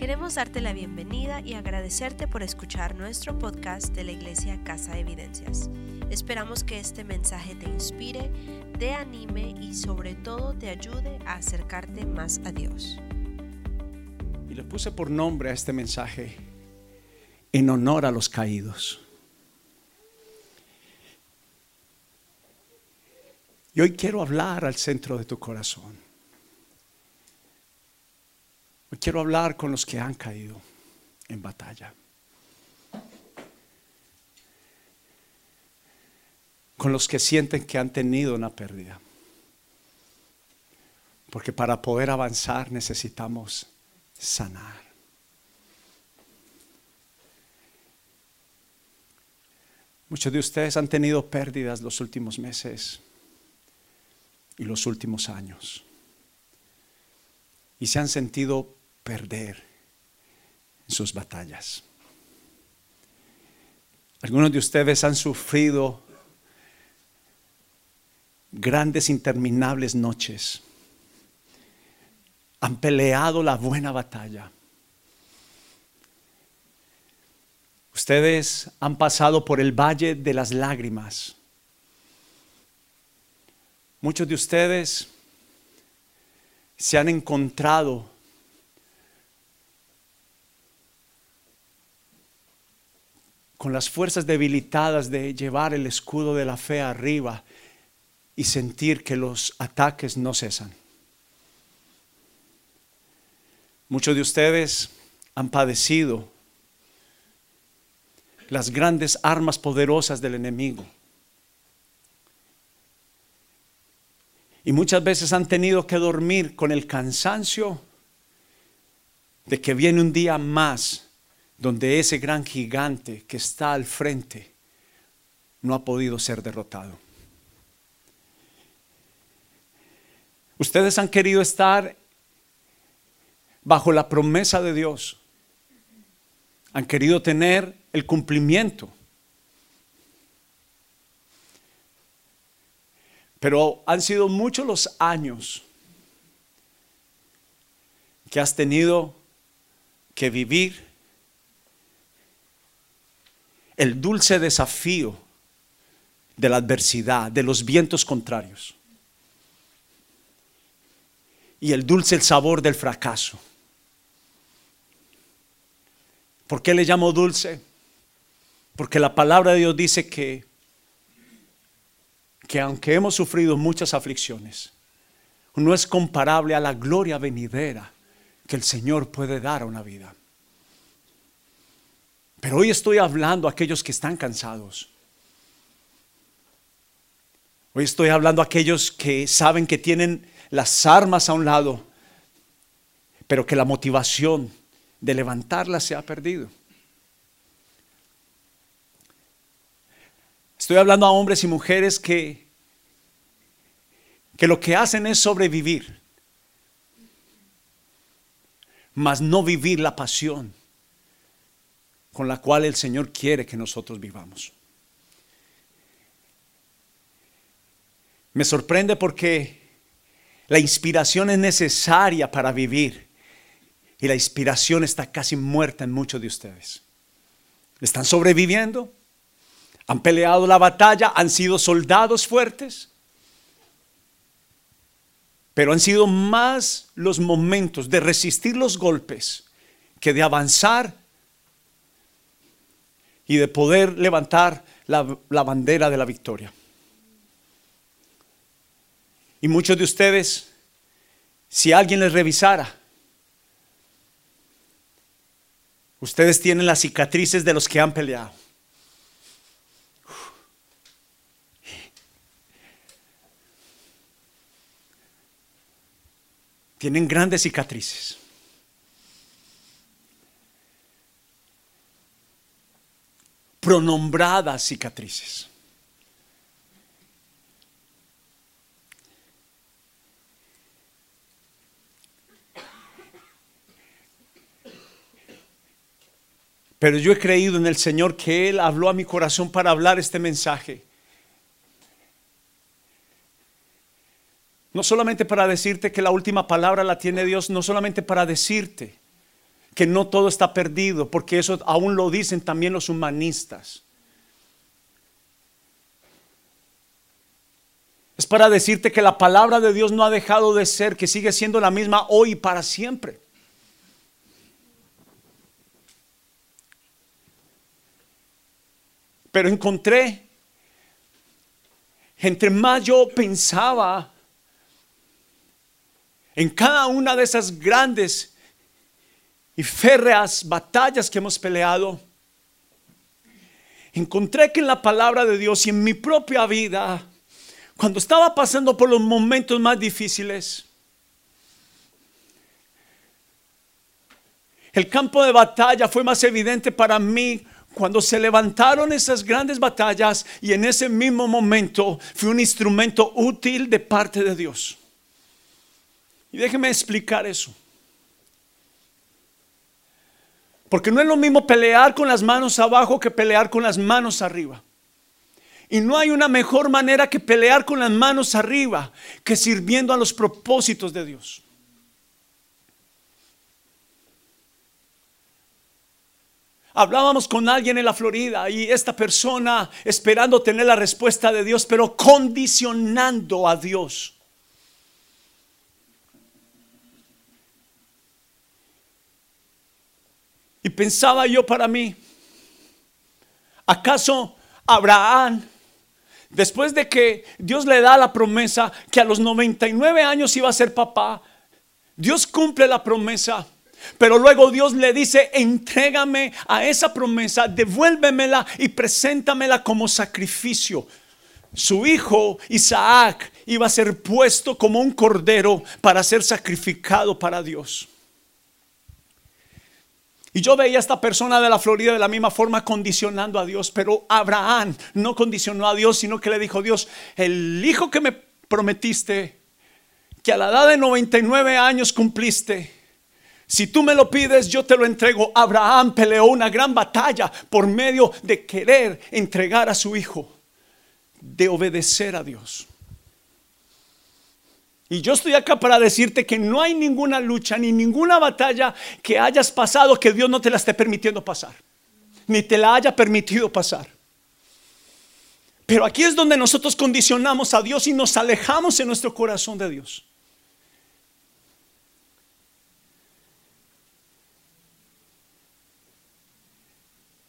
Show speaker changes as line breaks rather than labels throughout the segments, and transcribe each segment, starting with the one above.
Queremos darte la bienvenida y agradecerte por escuchar nuestro podcast de la Iglesia Casa de Evidencias. Esperamos que este mensaje te inspire, te anime y sobre todo te ayude a acercarte más a Dios.
Y le puse por nombre a este mensaje en honor a los caídos. Y hoy quiero hablar al centro de tu corazón. Hoy quiero hablar con los que han caído en batalla. Con los que sienten que han tenido una pérdida. Porque para poder avanzar necesitamos sanar. Muchos de ustedes han tenido pérdidas los últimos meses y los últimos años. Y se han sentido perder en sus batallas. Algunos de ustedes han sufrido grandes interminables noches. Han peleado la buena batalla. Ustedes han pasado por el valle de las lágrimas. Muchos de ustedes se han encontrado con las fuerzas debilitadas de llevar el escudo de la fe arriba y sentir que los ataques no cesan. Muchos de ustedes han padecido las grandes armas poderosas del enemigo. Y muchas veces han tenido que dormir con el cansancio de que viene un día más donde ese gran gigante que está al frente no ha podido ser derrotado. Ustedes han querido estar bajo la promesa de Dios. Han querido tener el cumplimiento. Pero han sido muchos los años que has tenido que vivir el dulce desafío de la adversidad, de los vientos contrarios. Y el dulce sabor del fracaso. ¿Por qué le llamo dulce? Porque la palabra de Dios dice que que aunque hemos sufrido muchas aflicciones, no es comparable a la gloria venidera que el Señor puede dar a una vida. Pero hoy estoy hablando a aquellos que están cansados. Hoy estoy hablando a aquellos que saben que tienen las armas a un lado, pero que la motivación de levantarlas se ha perdido. Estoy hablando a hombres y mujeres que, que lo que hacen es sobrevivir, mas no vivir la pasión con la cual el Señor quiere que nosotros vivamos. Me sorprende porque la inspiración es necesaria para vivir y la inspiración está casi muerta en muchos de ustedes. Están sobreviviendo, han peleado la batalla, han sido soldados fuertes, pero han sido más los momentos de resistir los golpes que de avanzar y de poder levantar la, bandera de la victoria. Y muchos de ustedes, si alguien les revisara, ustedes tienen las cicatrices de los que han peleado. Tienen grandes cicatrices. Pronombradas cicatrices. Pero yo he creído en el Señor que Él habló a mi corazón para hablar este mensaje. No solamente para decirte que la última palabra la tiene Dios, no solamente para decirte que no todo está perdido, porque eso aún lo dicen también los humanistas. Es para decirte que la palabra de Dios no ha dejado de ser, que sigue siendo la misma hoy y para siempre. Pero encontré, entre más yo pensaba en cada una de esas grandes y férreas batallas que hemos peleado, encontré que en la palabra de Dios y en mi propia vida, cuando estaba pasando por los momentos más difíciles, el campo de batalla fue más evidente para mí cuando se levantaron esas grandes batallas y en ese mismo momento fue un instrumento útil de parte de Dios. Y déjeme explicar eso. Porque no es lo mismo pelear con las manos abajo que pelear con las manos arriba. Y no hay una mejor manera que pelear con las manos arriba que sirviendo a los propósitos de Dios. Hablábamos con alguien en la Florida y esta persona esperando tener la respuesta de Dios, pero condicionando a Dios. Y pensaba yo para mí, ¿acaso Abraham Después de que Dios le da la promesa que a los 99 años iba a ser papá, Dios cumple la promesa. Pero luego Dios le dice, entrégame a esa promesa, devuélvemela y preséntamela como sacrificio. Su hijo Isaac iba a ser puesto como un cordero para ser sacrificado para Dios. Y yo veía a esta persona de la Florida de la misma forma condicionando a Dios, pero Abraham no condicionó a Dios, sino que le dijo, Dios, el hijo que me prometiste, que a la edad de 99 años cumpliste, si tú me lo pides, yo te lo entrego. Abraham peleó una gran batalla por medio de querer entregar a su hijo, de obedecer a Dios. Y yo estoy acá para decirte que no hay ninguna lucha ni ninguna batalla que hayas pasado que Dios no te la esté permitiendo pasar, ni te la haya permitido pasar. Pero aquí es donde nosotros condicionamos a Dios y nos alejamos en nuestro corazón de Dios.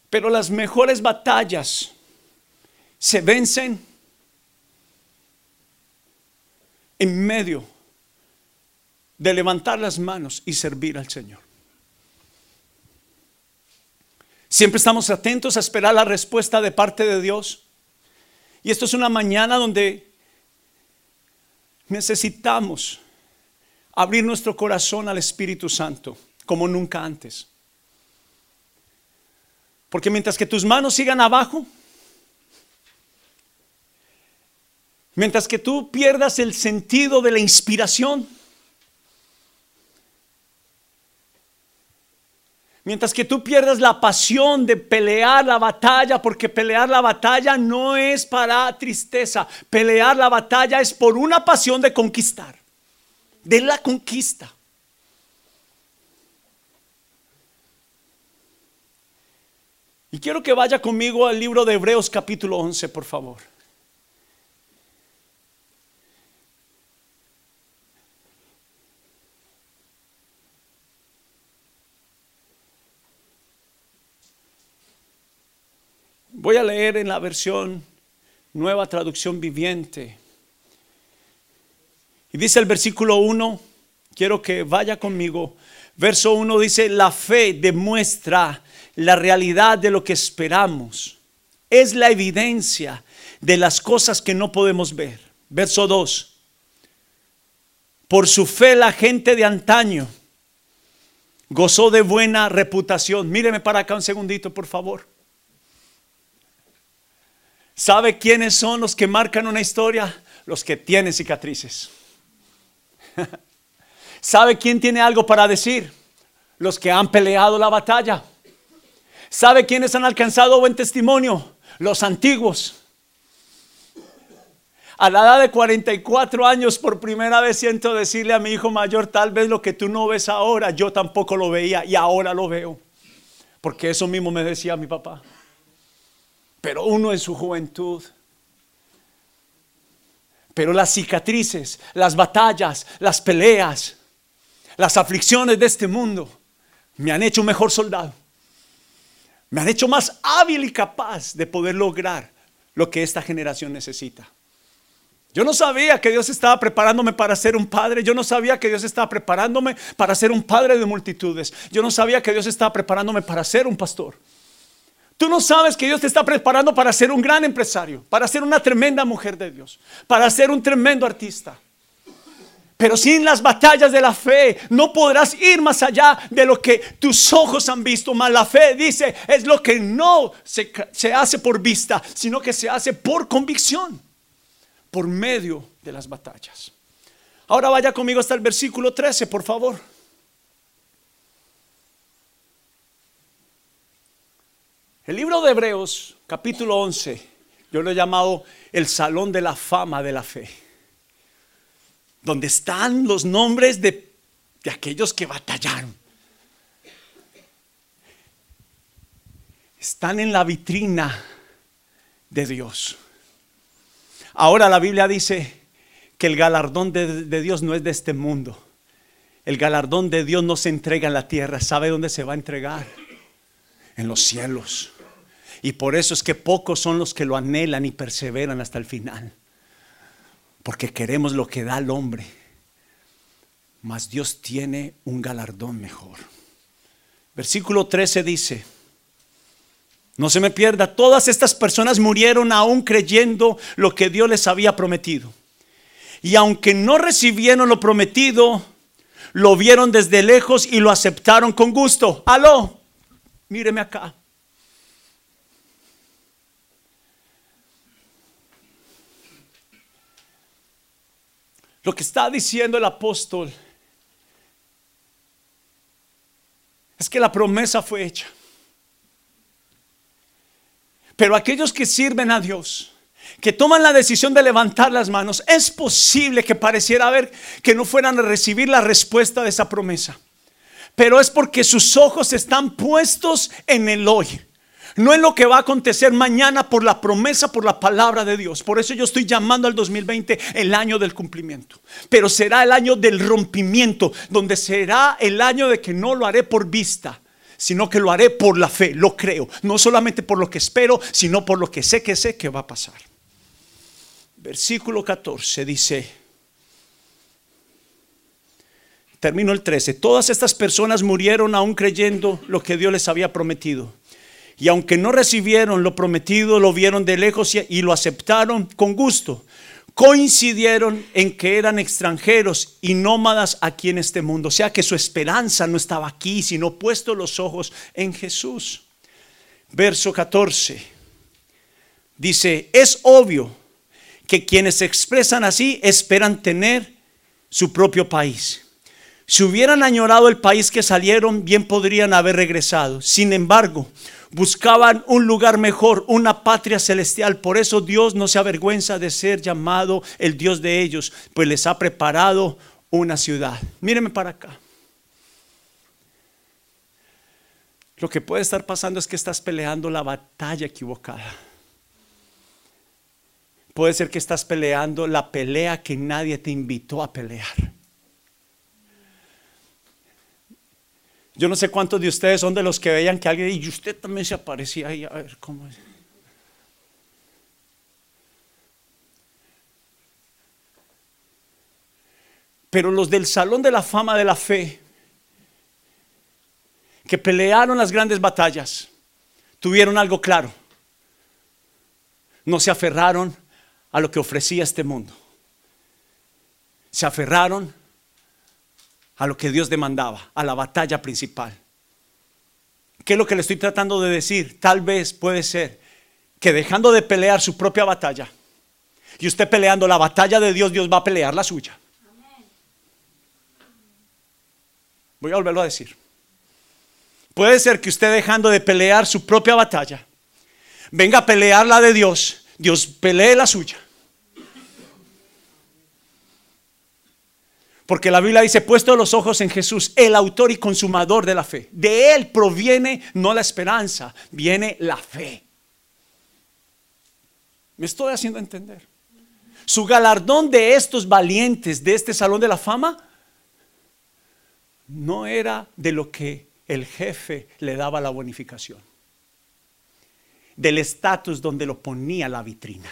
Pero las mejores batallas se vencen en medio de levantar las manos y servir al Señor. Siempre estamos atentos a esperar la respuesta de parte de Dios. Y esto es una mañana donde necesitamos abrir nuestro corazón al Espíritu Santo como nunca antes. Porque mientras que tus manos sigan abajo, Mientras que tú pierdas el sentido de la inspiración. Mientras que tú pierdas la pasión de pelear la batalla, porque pelear la batalla no es para tristeza, pelear la batalla es por una pasión de conquistar, de la conquista. Y quiero que vaya conmigo al libro de Hebreos capítulo 11, por favor. Voy a leer en la versión nueva traducción viviente. Y dice el versículo 1, quiero que vaya conmigo. Verso 1 dice, la fe demuestra la realidad de lo que esperamos. Es la evidencia de las cosas que no podemos ver. Verso 2. Por su fe la gente de antaño gozó de buena reputación. Míreme para acá un segundito, por favor. ¿Sabe quiénes son los que marcan una historia? Los que tienen cicatrices. ¿Sabe quién tiene algo para decir? Los que han peleado la batalla. ¿Sabe quiénes han alcanzado buen testimonio? Los antiguos. A la edad de 44 años, por primera vez siento decirle a mi hijo mayor, tal vez lo que tú no ves ahora, yo tampoco lo veía y ahora lo veo. Porque eso mismo me decía mi papá. Pero uno en su juventud. Pero las cicatrices, las batallas, las peleas, las aflicciones de este mundo me han hecho un mejor soldado. Me han hecho más hábil y capaz de poder lograr lo que esta generación necesita. Yo no sabía que Dios estaba preparándome para ser un padre. Yo no sabía que Dios estaba preparándome para ser un padre de multitudes. Yo no sabía que Dios estaba preparándome para ser un pastor. Tú no sabes que Dios te está preparando para ser un gran empresario, para ser una tremenda mujer de Dios, para ser un tremendo artista. Pero sin las batallas de la fe no podrás ir más allá de lo que tus ojos han visto. Más la fe dice es lo que no se, se hace por vista, sino que se hace por convicción por medio de las batallas. Ahora vaya conmigo hasta el versículo 13, por favor. El libro de Hebreos, capítulo 11, yo lo he llamado el Salón de la Fama de la Fe, donde están los nombres de, de aquellos que batallaron. Están en la vitrina de Dios. Ahora la Biblia dice que el galardón de, Dios no es de este mundo. El galardón de Dios no se entrega en la tierra. ¿Sabe dónde se va a entregar? En los cielos. Y por eso es que pocos son los que lo anhelan y perseveran hasta el final. Porque queremos lo que da el hombre. Mas Dios tiene un galardón mejor. Versículo 13 dice, no se me pierda, todas estas personas murieron aún creyendo lo que Dios les había prometido. Y aunque no recibieron lo prometido, lo vieron desde lejos y lo aceptaron con gusto. Aló, míreme acá. Lo que está diciendo el apóstol es que la promesa fue hecha. Pero aquellos que sirven a Dios, que toman la decisión de levantar las manos, es posible que pareciera ver que no fueran a recibir la respuesta de esa promesa. Pero es porque sus ojos están puestos en el hoy. No en lo que va a acontecer mañana por la promesa, por la palabra de Dios. Por eso yo estoy llamando al 2020 el año del cumplimiento. Pero será el año del rompimiento, donde será el año de que no lo haré por vista, sino que lo haré por la fe, lo creo, no solamente por lo que espero, sino por lo que sé que sé que va a pasar. Versículo 14 dice, termino el 13, todas estas personas murieron aún creyendo lo que Dios les había prometido. Y aunque no recibieron lo prometido, lo vieron de lejos y lo aceptaron con gusto coincidieron en que eran extranjeros y nómadas aquí en este mundo. O sea que su esperanza no estaba aquí, sino puesto los ojos en Jesús. Verso 14. Dice, es obvio que quienes se expresan así esperan tener su propio país. Si hubieran añorado el país que salieron, bien podrían haber regresado. Sin embargo, buscaban un lugar mejor, una patria celestial. Por eso Dios no se avergüenza de ser llamado el Dios de ellos, pues les ha preparado una ciudad. Míreme para acá. Lo que puede estar pasando es que estás peleando la batalla equivocada. Puede ser que estás peleando la pelea que nadie te invitó a pelear. Yo no sé cuántos de ustedes son de los que veían que alguien y usted también se aparecía ahí a ver cómo es. Pero los del Salón de la Fama de la Fe, que pelearon las grandes batallas, tuvieron algo claro. No se aferraron a lo que ofrecía este mundo. Se aferraron a lo que Dios demandaba, a la batalla principal. ¿Qué es lo que le estoy tratando de decir? Tal vez puede ser que dejando de pelear su propia batalla y usted peleando la batalla de Dios, Dios va a pelear la suya. Voy a volverlo a decir. Puede ser que usted dejando de pelear su propia batalla, venga a pelear la de Dios, Dios pelee la suya. Porque la Biblia dice, puesto los ojos en Jesús, el autor y consumador de la fe. De Él proviene no la esperanza, viene la fe. ¿Me estoy haciendo entender? Su galardón de estos valientes de este salón de la fama no era de lo que el jefe le daba la bonificación, del estatus donde lo ponía la vitrina,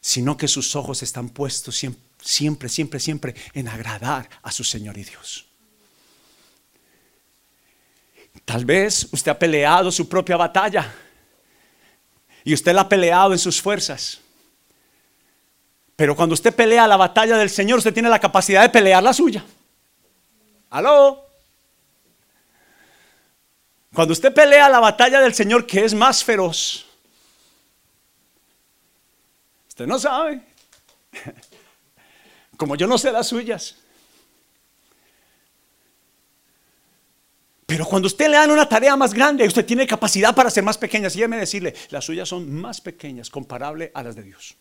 sino que sus ojos están puestos siempre siempre, siempre, siempre en agradar a su Señor y Dios. Tal vez usted ha peleado su propia batalla y usted la ha peleado en sus fuerzas. Pero cuando usted pelea la batalla del Señor, usted tiene la capacidad de pelear la suya. ¿Aló? Cuando usted pelea la batalla del Señor, que es más feroz, usted no sabe. como yo no sé las suyas. Pero cuando usted le dan una tarea más grande, usted tiene capacidad para ser más pequeña. Déjeme decirle, las suyas son más pequeñas comparable a las de Dios.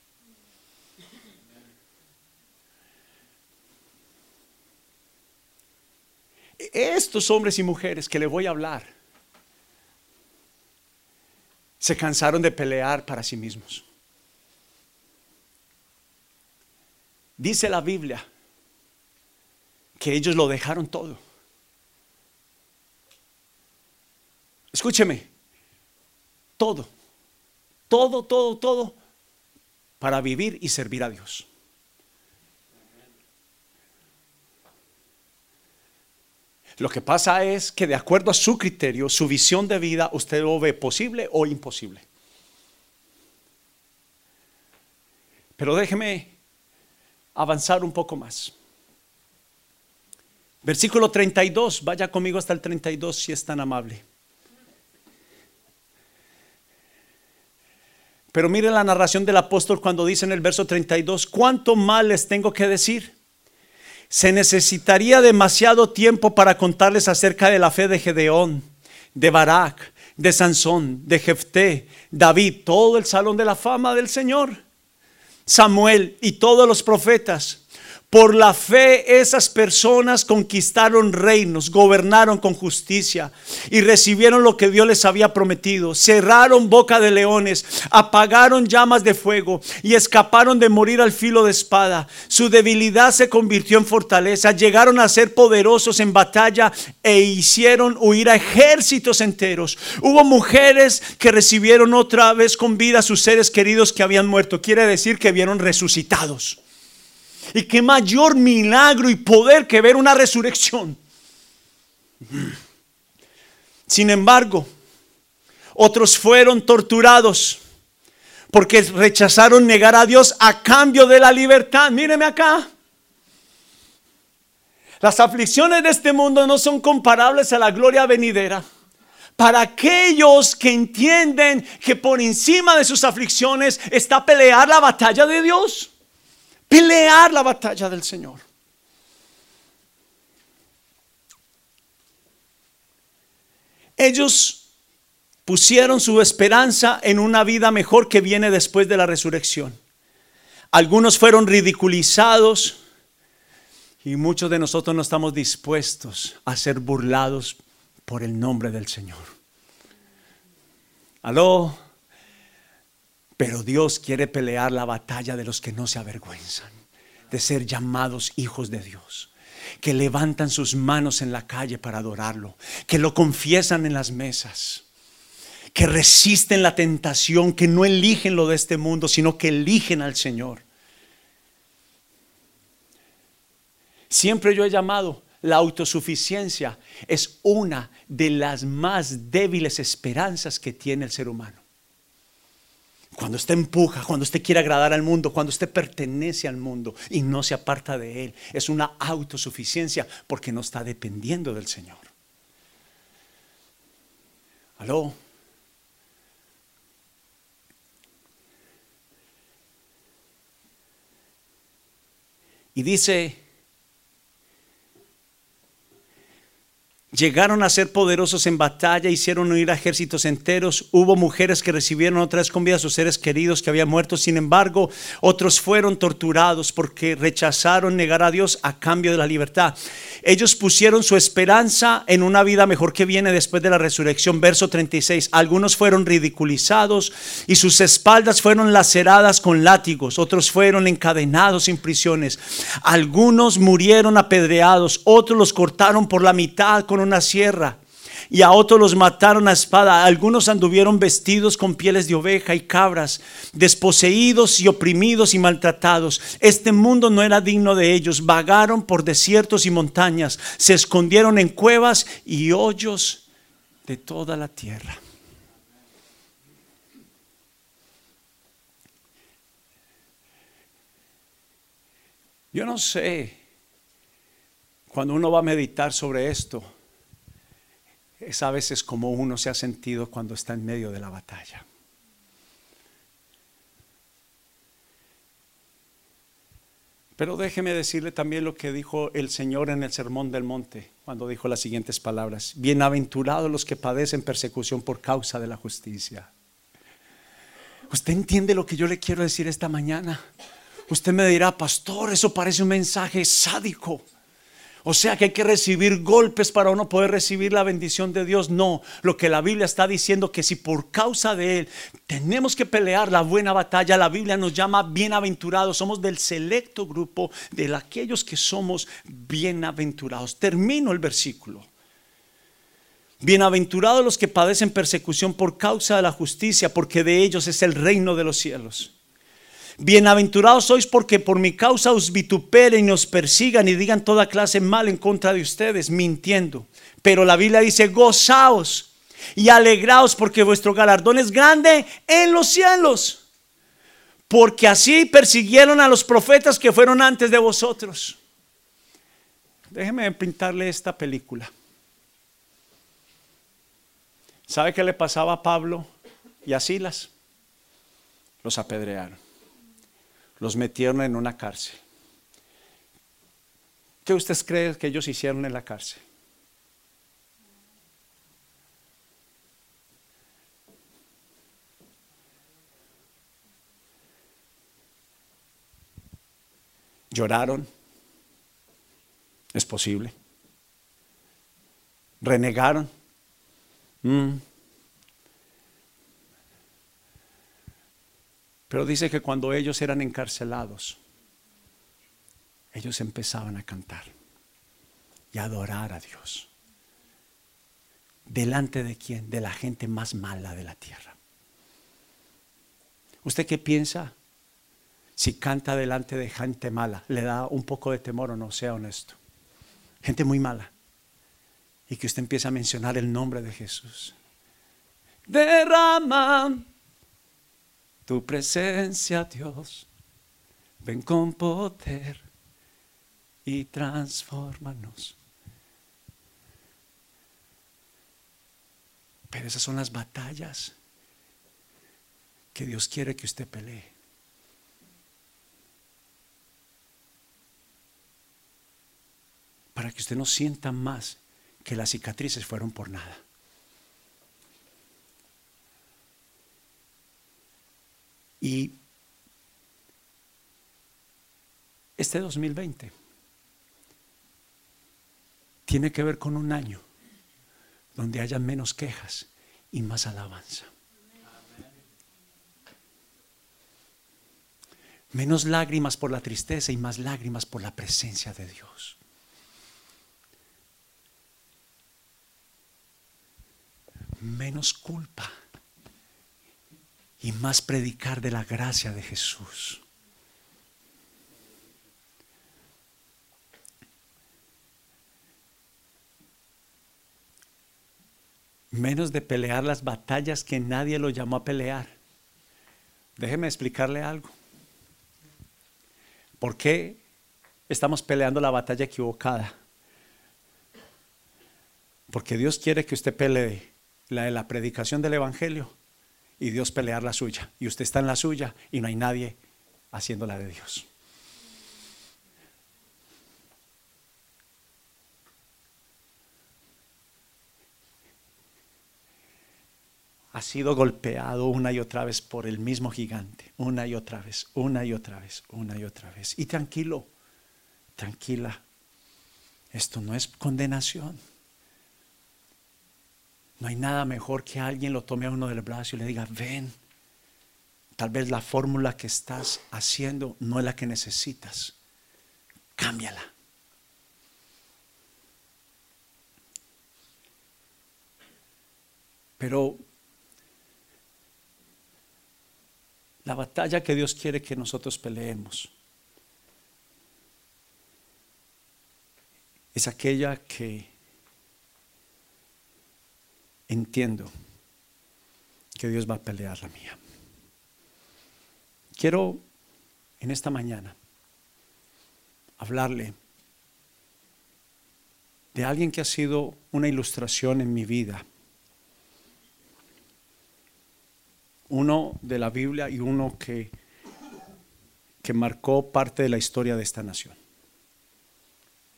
Estos hombres y mujeres que le voy a hablar se cansaron de pelear para sí mismos. Dice la Biblia que ellos lo dejaron todo. Escúcheme, todo, todo, todo, todo, para vivir y servir a Dios. Lo que pasa es que de acuerdo a su criterio, su visión de vida, usted lo ve posible o imposible. Pero déjeme avanzar un poco más. Versículo 32, vaya conmigo hasta el 32 si es tan amable. Pero mire la narración del apóstol cuando dice en el verso 32, ¿cuánto mal les tengo que decir? Se necesitaría demasiado tiempo para contarles acerca de la fe de Gedeón, de Barak, de Sansón, de Jefté, David, todo el salón de la fama del Señor. Samuel y todos los profetas. Por la fe esas personas conquistaron reinos, gobernaron con justicia y recibieron lo que Dios les había prometido. Cerraron boca de leones, apagaron llamas de fuego y escaparon de morir al filo de espada. Su debilidad se convirtió en fortaleza. Llegaron a ser poderosos en batalla e hicieron huir a ejércitos enteros. Hubo mujeres que recibieron otra vez con vida a sus seres queridos que habían muerto. Quiere decir que vieron resucitados. Y qué mayor milagro y poder que ver una resurrección. Sin embargo, otros fueron torturados porque rechazaron negar a Dios a cambio de la libertad. Míreme acá. Las aflicciones de este mundo no son comparables a la gloria venidera. Para aquellos que entienden que por encima de sus aflicciones está pelear la batalla de Dios pelear la batalla del Señor. Ellos pusieron su esperanza en una vida mejor que viene después de la resurrección. Algunos fueron ridiculizados y muchos de nosotros no estamos dispuestos a ser burlados por el nombre del Señor. Aló. Pero Dios quiere pelear la batalla de los que no se avergüenzan de ser llamados hijos de Dios, que levantan sus manos en la calle para adorarlo, que lo confiesan en las mesas, que resisten la tentación, que no eligen lo de este mundo, sino que eligen al Señor. Siempre yo he llamado la autosuficiencia es una de las más débiles esperanzas que tiene el ser humano. Cuando usted empuja, cuando usted quiere agradar al mundo, cuando usted pertenece al mundo y no se aparta de él, es una autosuficiencia porque no está dependiendo del Señor. ¿Aló? Y dice Llegaron a ser poderosos en batalla, hicieron huir a ejércitos enteros. Hubo mujeres que recibieron otra vez con vida a sus seres queridos que habían muerto. Sin embargo, otros fueron torturados porque rechazaron negar a Dios a cambio de la libertad. Ellos pusieron su esperanza en una vida mejor que viene después de la resurrección. Verso 36. Algunos fueron ridiculizados y sus espaldas fueron laceradas con látigos. Otros fueron encadenados en prisiones. Algunos murieron apedreados. Otros los cortaron por la mitad con una sierra y a otros los mataron a espada. Algunos anduvieron vestidos con pieles de oveja y cabras, desposeídos y oprimidos y maltratados. Este mundo no era digno de ellos. Vagaron por desiertos y montañas, se escondieron en cuevas y hoyos de toda la tierra. Yo no sé, cuando uno va a meditar sobre esto, es a veces como uno se ha sentido cuando está en medio de la batalla. Pero déjeme decirle también lo que dijo el Señor en el Sermón del Monte, cuando dijo las siguientes palabras, bienaventurados los que padecen persecución por causa de la justicia. ¿Usted entiende lo que yo le quiero decir esta mañana? Usted me dirá, pastor, eso parece un mensaje sádico. O sea que hay que recibir golpes para uno poder recibir la bendición de Dios. No, lo que la Biblia está diciendo que si por causa de Él tenemos que pelear la buena batalla, la Biblia nos llama bienaventurados. Somos del selecto grupo de aquellos que somos bienaventurados. Termino el versículo. Bienaventurados los que padecen persecución por causa de la justicia, porque de ellos es el reino de los cielos. Bienaventurados sois porque por mi causa os vituperen y os persigan y digan toda clase mal en contra de ustedes, mintiendo. Pero la Biblia dice, gozaos y alegraos porque vuestro galardón es grande en los cielos. Porque así persiguieron a los profetas que fueron antes de vosotros. Déjeme pintarle esta película. ¿Sabe qué le pasaba a Pablo y a Silas? Los apedrearon los metieron en una cárcel. ¿Qué usted cree que ellos hicieron en la cárcel? Lloraron. Es posible. Renegaron. Mm. Pero dice que cuando ellos eran encarcelados, ellos empezaban a cantar y a adorar a Dios. ¿Delante de quién? De la gente más mala de la tierra. ¿Usted qué piensa? Si canta delante de gente mala, le da un poco de temor o no, sea honesto. Gente muy mala. Y que usted empieza a mencionar el nombre de Jesús. Derrama tu presencia, Dios. Ven con poder y transfórmanos. Pero esas son las batallas que Dios quiere que usted pelee. Para que usted no sienta más que las cicatrices fueron por nada. Y este 2020 tiene que ver con un año donde haya menos quejas y más alabanza. Menos lágrimas por la tristeza y más lágrimas por la presencia de Dios. Menos culpa y más predicar de la gracia de Jesús. Menos de pelear las batallas que nadie lo llamó a pelear. Déjeme explicarle algo. ¿Por qué estamos peleando la batalla equivocada? Porque Dios quiere que usted pelee la de la predicación del Evangelio y Dios pelear la suya. Y usted está en la suya y no hay nadie haciéndola de Dios. ha sido golpeado una y otra vez por el mismo gigante, una y otra vez, una y otra vez, una y otra vez. Y tranquilo, tranquila, esto no es condenación. No hay nada mejor que alguien lo tome a uno del brazo y le diga, ven, tal vez la fórmula que estás haciendo no es la que necesitas, cámbiala. Pero la batalla que Dios quiere que nosotros peleemos es aquella que entiendo que Dios va a pelear la mía. Quiero en esta mañana hablarle de alguien que ha sido una ilustración en mi vida uno de la Biblia y uno que, que marcó parte de la historia de esta nación.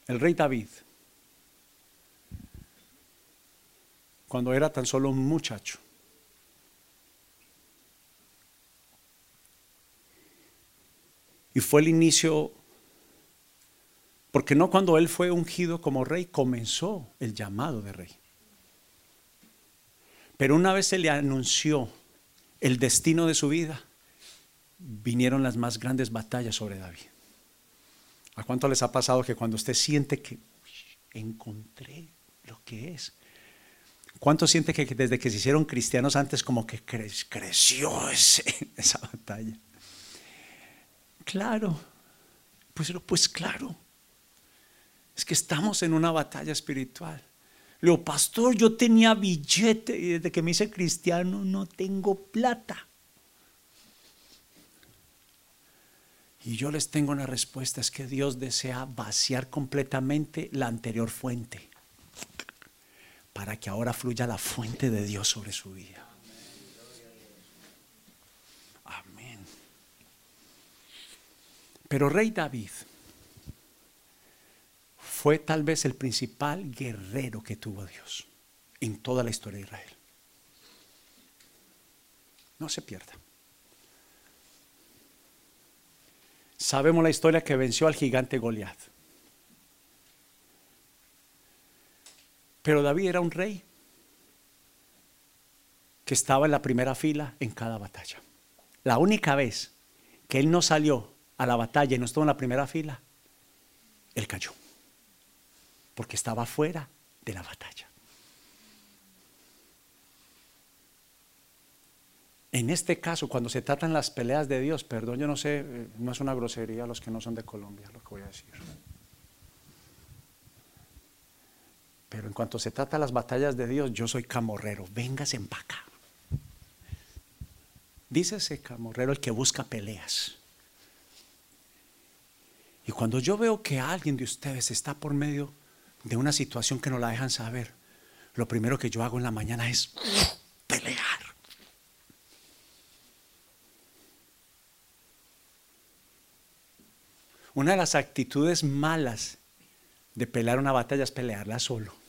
El rey David, cuando era tan solo un muchacho, y fue el inicio, porque no cuando él fue ungido como rey comenzó el llamado de rey. Pero una vez se le anunció el destino de su vida, vinieron las más grandes batallas sobre David. ¿A cuánto les ha pasado que cuando usted siente que encontré lo que es? ¿Cuánto siente que desde que se hicieron cristianos antes como que creció esa batalla? Claro, pues, pues claro, es que estamos en una batalla espiritual. Le pastor, yo tenía billete y desde que me hice cristiano no tengo plata. Y yo les tengo una respuesta, es que Dios desea vaciar completamente la anterior fuente para que ahora fluya la fuente de Dios sobre su vida. Amén. Pero rey David fue tal vez el principal guerrero que tuvo Dios en toda la historia de Israel. No se pierda. Sabemos la historia que venció al gigante Goliat. Pero David era un rey que estaba en la primera fila en cada batalla. La única vez que él no salió a la batalla y no estuvo en la primera fila, él cayó porque estaba fuera de la batalla. En este caso, cuando se tratan las peleas de Dios, perdón, yo no sé, eh, no es una grosería a los que no son de Colombia lo que voy a decir. Pero en cuanto se trata las batallas de Dios, yo soy camorrero, véngase en acá. Dice ese camorrero el que busca peleas. Y cuando yo veo que alguien de ustedes está por medio de una situación que no la dejan saber, lo primero que yo hago en la mañana es pelear. Una de las actitudes malas de pelear una batalla es pelearla solo,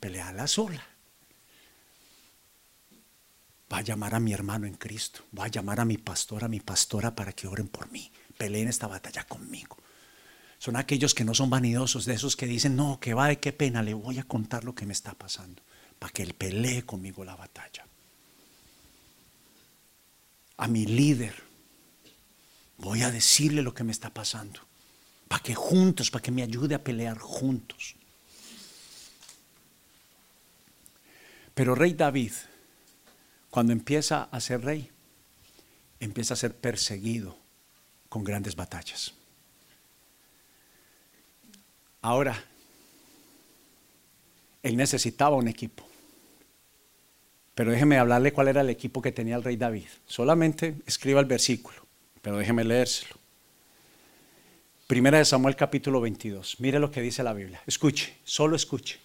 pelearla sola. Va a llamar a mi hermano en Cristo, va a llamar a mi pastor, a mi pastora para que oren por mí, peleen esta batalla conmigo son aquellos que no son vanidosos, de esos que dicen, no, que va de qué pena, le voy a contar lo que me está pasando, para que él pelee conmigo la batalla. A mi líder, voy a decirle lo que me está pasando, para que juntos, para que me ayude a pelear juntos. Pero rey David, cuando empieza a ser rey, empieza a ser perseguido con grandes batallas. Ahora, él necesitaba un equipo. Pero déjeme hablarle cuál era el equipo que tenía el rey David. Solamente escriba el versículo, pero déjeme leérselo. Primera de Samuel capítulo 22. Mire lo que dice la Biblia. Escuche, solo escuche.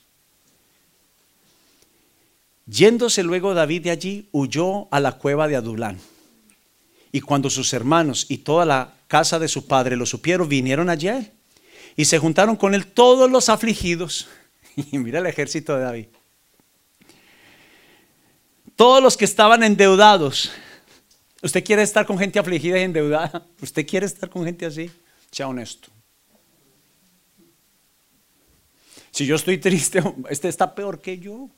Yéndose luego David de allí, huyó a la cueva de Adulán. Y cuando sus hermanos y toda la casa de su padre lo supieron, vinieron allí a él y se juntaron con él todos los afligidos. Y mira el ejército de David. Todos los que estaban endeudados. ¿Usted quiere estar con gente afligida y endeudada? ¿Usted quiere estar con gente así? Sea honesto. Si yo estoy triste, este está peor que yo.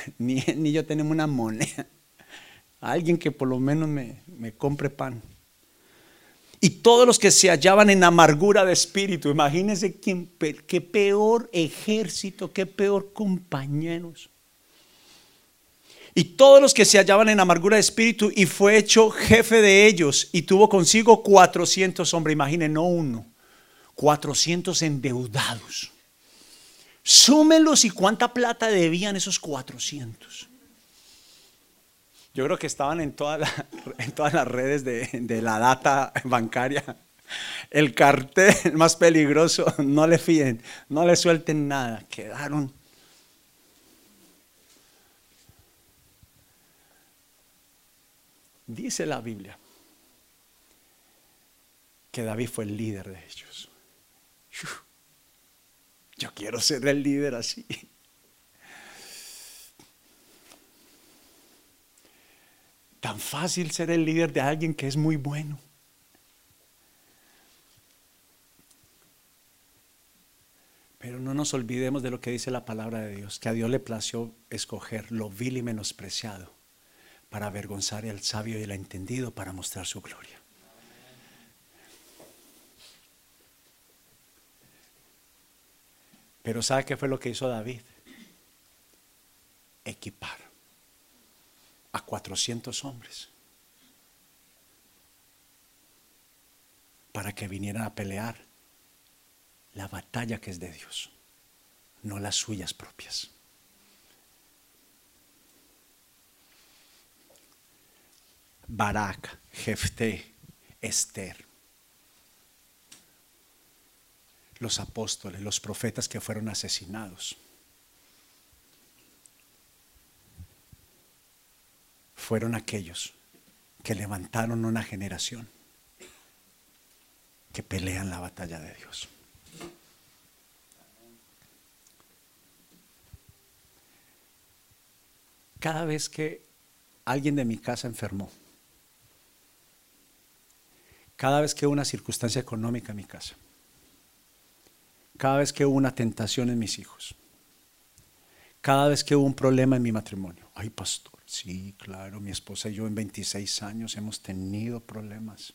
Ni, ni yo tenemos una moneda. Alguien que por lo menos me, me compre pan. Y todos los que se hallaban en amargura de espíritu, imagínense quién, qué peor ejército, qué peor compañeros. Y todos los que se hallaban en amargura de espíritu y fue hecho jefe de ellos y tuvo consigo 400 hombres, imaginen, no uno, 400 endeudados. Súmenlos y cuánta plata debían esos 400. Yo creo que estaban en, en todas las redes de, de la data bancaria. El cartel más peligroso, no le fíen, no le suelten nada. Quedaron Dice la Biblia que David fue el líder de ellos. Yo quiero ser el líder así. Tan fácil ser el líder de alguien que es muy bueno. Pero no nos olvidemos de lo que dice la palabra de Dios, que a Dios le plació escoger lo vil y menospreciado para avergonzar al sabio y al entendido para mostrar su gloria. Pero ¿sabe qué fue lo que hizo David? Equipar a 400 hombres para que vinieran a pelear la batalla que es de Dios, no las suyas propias. Barak, Jefté, Esther. Los apóstoles, los profetas que fueron asesinados. Fueron aquellos que levantaron una generación que pelean la batalla de Dios. Cada vez que alguien de mi casa enfermó, cada vez que hubo una circunstancia económica en mi casa, cada vez que hubo una tentación en mis hijos, cada vez que hubo un problema en mi matrimonio. Ay, pastor, sí, claro, mi esposa y yo en 26 años hemos tenido problemas.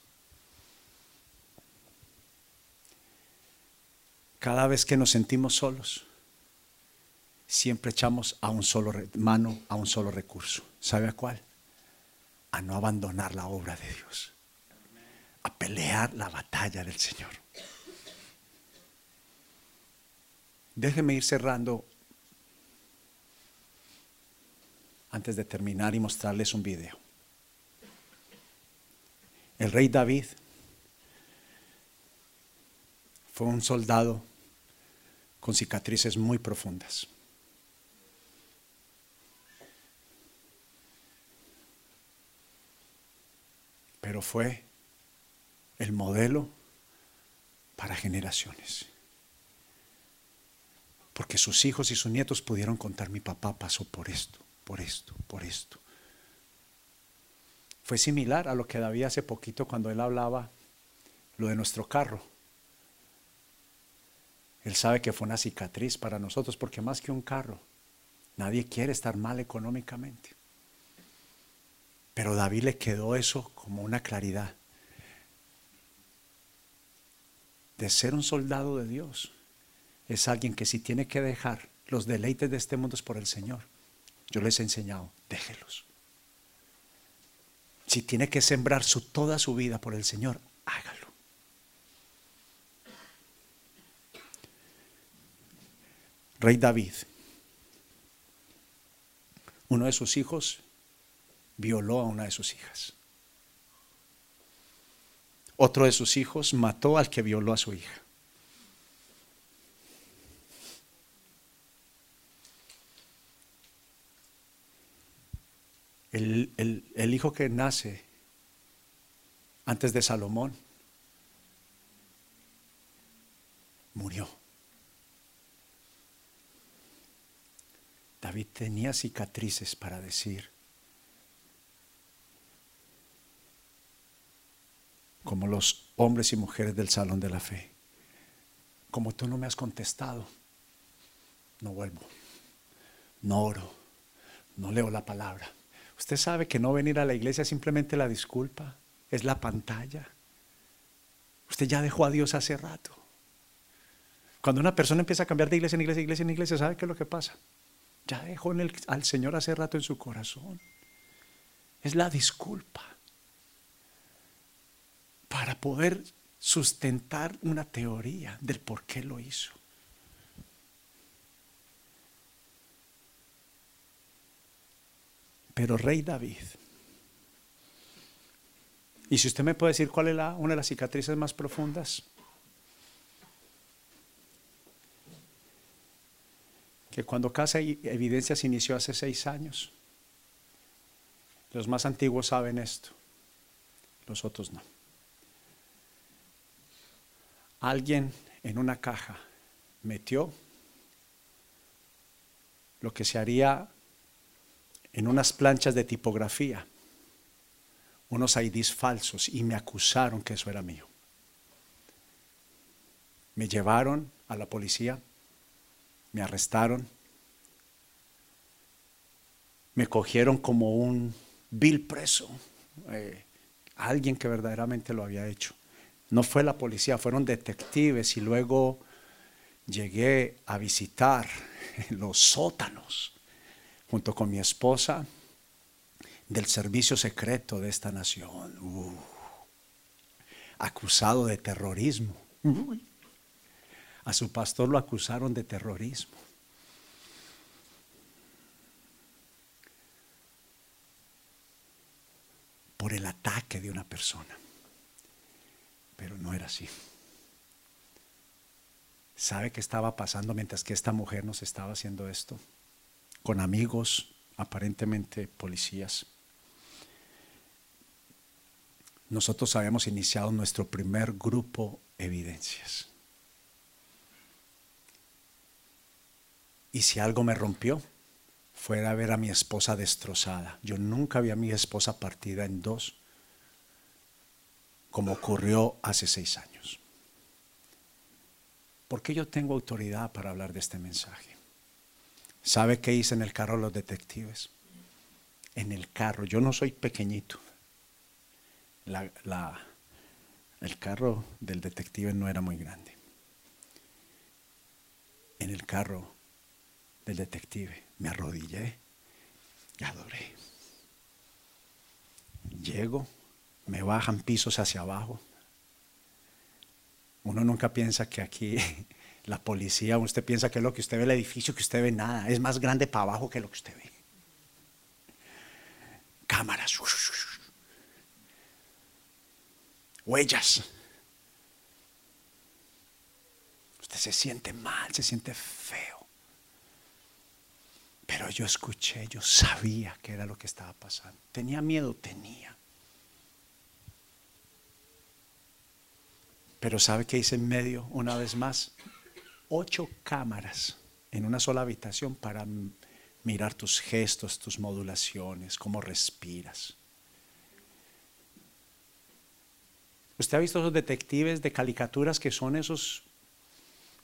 Cada vez que nos sentimos solos, siempre echamos a un solo mano, a un solo recurso. ¿Sabe a cuál? A no abandonar la obra de Dios a pelear la batalla del Señor. Déjeme ir cerrando antes de terminar y mostrarles un video. El rey David fue un soldado con cicatrices muy profundas. Pero fue el modelo para generaciones. Porque sus hijos y sus nietos pudieron contar, mi papá pasó por esto, por esto, por esto. Fue similar a lo que David hace poquito cuando él hablaba lo de nuestro carro. Él sabe que fue una cicatriz para nosotros, porque más que un carro, nadie quiere estar mal económicamente. Pero David le quedó eso como una claridad. de ser un soldado de Dios es alguien que si tiene que dejar los deleites de este mundo es por el Señor. Yo les he enseñado, déjelos. Si tiene que sembrar su, toda su vida por el Señor, hágalo. Rey David, uno de sus hijos violó a una de sus hijas. Otro de sus hijos mató al que violó a su hija. El, hijo que nace antes de Salomón murió. David tenía cicatrices para decir, como los hombres y mujeres del salón de la fe, como tú no me has contestado, no vuelvo, no oro, no leo la palabra. Usted sabe que no venir a la iglesia es simplemente la disculpa, es la pantalla. Usted ya dejó a Dios hace rato. Cuando una persona empieza a cambiar de iglesia en iglesia, iglesia en iglesia, ¿sabe qué es lo que pasa? Ya dejó al Señor hace rato en su corazón. Es la disculpa para poder sustentar una teoría del por qué lo hizo. Pero rey David, y si usted me puede decir cuál es una de las cicatrices más profundas, que cuando Casa y Evidencia se inició hace seis años, los más antiguos saben esto, los otros no. Alguien en una caja metió lo que se haría en unas planchas de tipografía, unos IDs falsos y me acusaron que eso era mío. Me llevaron a la policía me arrestaron, me cogieron como un vil preso, eh, alguien que verdaderamente lo había hecho. No fue la policía, fueron detectives y luego llegué a visitar los sótanos junto con mi esposa del servicio secreto de esta nación, uh, acusado de terrorismo. A su pastor lo acusaron de terrorismo. Por el ataque de una persona. Pero no era así. ¿Sabe qué estaba pasando mientras que esta mujer nos estaba haciendo esto? Con amigos, aparentemente policías. Nosotros habíamos iniciado nuestro primer grupo Evidencias. Y si algo me rompió, fue a ver a mi esposa destrozada. Yo nunca vi a mi esposa partida en dos, como ocurrió hace seis años. ¿Por qué yo tengo autoridad para hablar de este mensaje? ¿Sabe qué hice en el carro los detectives? En el carro, yo no soy pequeñito. el carro del detective no era muy grande. En el carro del detective. Me arrodillé y adoré. Llego, me bajan pisos hacia abajo. Uno nunca piensa que aquí la policía, usted piensa que lo que usted ve el edificio, que usted ve nada, es más grande para abajo que lo que usted ve. Cámaras, huellas. Usted se siente mal, se siente feo. Pero yo escuché, yo sabía que era lo que estaba pasando. Tenía miedo, tenía. Pero ¿sabe qué hice en medio una vez más? Ocho cámaras en una sola habitación para mirar tus gestos, tus modulaciones, cómo respiras. ¿Usted ha visto esos detectives de caricaturas que son esos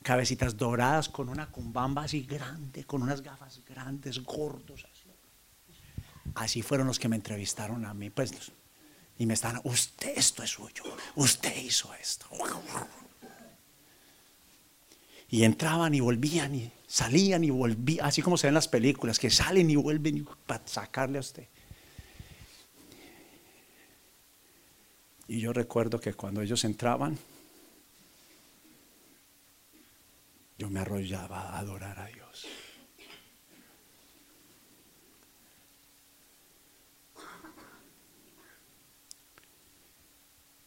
cabecitas doradas con una cumbamba así grande, con unas gafas grandes, gordos. Así, así fueron los que me entrevistaron a mí. Pues, y me están, usted esto es suyo, usted hizo esto. Y entraban y volvían y salían y volvían, así como se ven en las películas, que salen y vuelven para sacarle a usted. Y yo recuerdo que cuando ellos entraban, yo me arrollaba a adorar a Dios.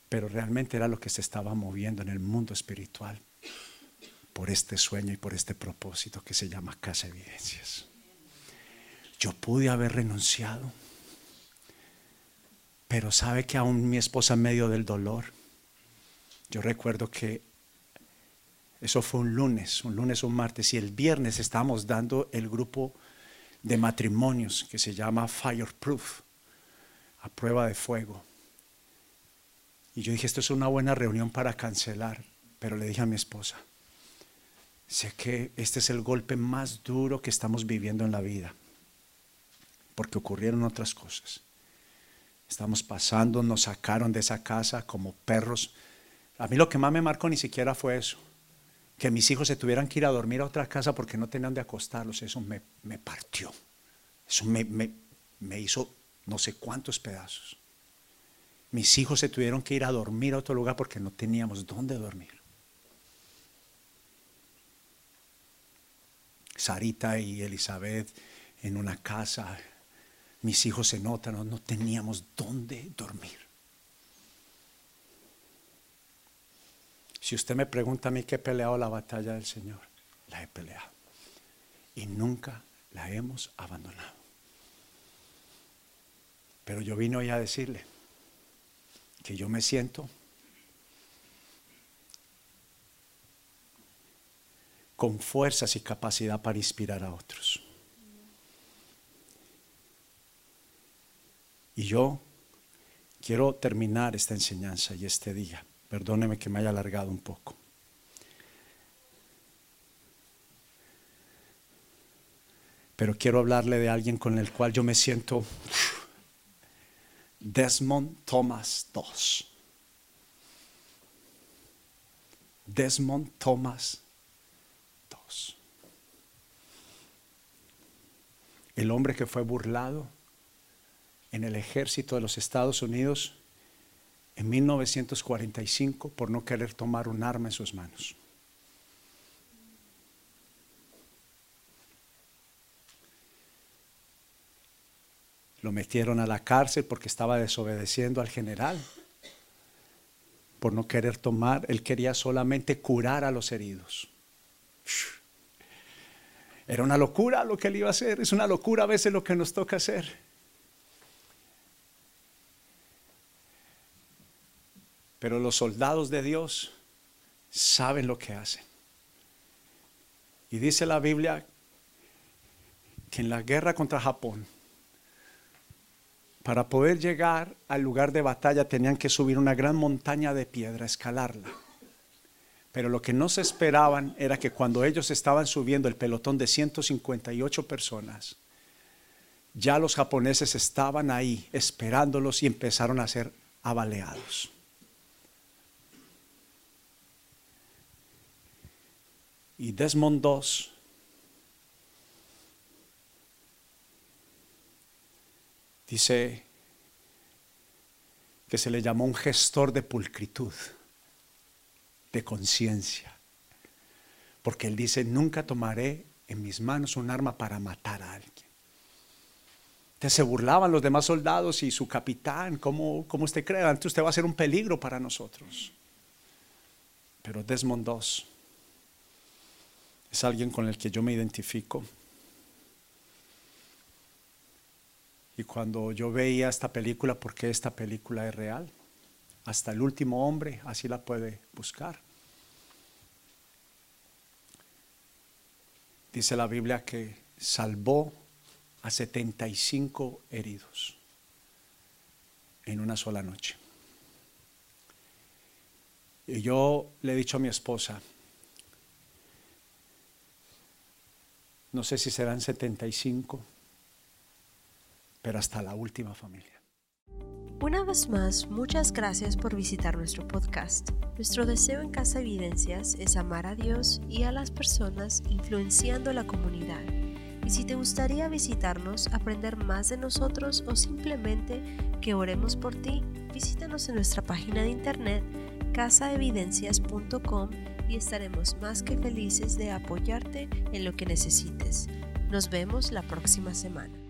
Pero realmente era lo que se estaba moviendo en el mundo espiritual por este sueño y por este propósito que se llama Casa Evidencias. Yo pude haber renunciado, pero sabe que aún mi esposa en medio del dolor, yo recuerdo que eso fue un lunes, un lunes un martes. Y el viernes estábamos dando el grupo de matrimonios que se llama Fireproof, a prueba de fuego. Y yo dije, esto es una buena reunión para cancelar, pero le dije a mi esposa, sé que este es el golpe más duro que estamos viviendo en la vida, porque ocurrieron otras cosas. Estamos pasando, nos sacaron de esa casa como perros. A mí lo que más me marcó ni siquiera fue eso, que mis hijos se tuvieran que ir a dormir a otra casa porque no tenían de acostarlos, eso me, partió, eso me, me hizo no sé cuántos pedazos. Mis hijos se tuvieron que ir a dormir a otro lugar porque no teníamos dónde dormir. Sarita y Elizabeth en una casa, mis hijos en otra, no, teníamos dónde dormir. Si usted me pregunta a mí que he peleado la batalla del Señor, la he peleado. Y nunca la hemos abandonado. Pero yo vine hoy a decirle que yo me siento con fuerzas y capacidad para inspirar a otros. Y yo quiero terminar esta enseñanza y este día Perdóneme que me haya alargado un poco. Pero quiero hablarle de alguien con el cual yo me siento Desmond Thomas II. Desmond Thomas II. El hombre que fue burlado en el ejército de los Estados Unidos en 1945 por no querer tomar un arma en sus manos. Lo metieron a la cárcel porque estaba desobedeciendo al general, por no querer tomar, él quería solamente curar a los heridos. Era una locura lo que él iba a hacer, es una locura a veces lo que nos toca hacer. Pero los soldados de Dios saben lo que hacen. Y dice la Biblia que en la guerra contra Japón, para poder llegar al lugar de batalla tenían que subir una gran montaña de piedra, escalarla. Pero lo que no se esperaban era que cuando ellos estaban subiendo el pelotón de 158 personas, ya los japoneses estaban ahí esperándolos y empezaron a ser abaleados. y Desmond II dice que se le llamó un gestor de pulcritud, de conciencia, porque él dice, nunca tomaré en mis manos un arma para matar a alguien. Entonces se burlaban los demás soldados y su capitán, ¿cómo, cómo usted cree? Antes usted va a ser un peligro para nosotros. Pero Desmond es alguien con el que yo me identifico. Y cuando yo veía esta película, porque esta película es real, hasta el último hombre, así la puede buscar. Dice la Biblia que salvó a 75 heridos en una sola noche. Y yo le he dicho a mi esposa, No sé si serán 75, pero hasta la última familia.
Una vez más, muchas gracias por visitar nuestro podcast. Nuestro deseo en Casa Evidencias es amar a Dios y a las personas influenciando la comunidad. Y si te gustaría visitarnos, aprender más de nosotros o simplemente que oremos por ti, visítanos en nuestra página de internet casaevidencias.com y estaremos más que felices de apoyarte en lo que necesites. Nos vemos la próxima semana.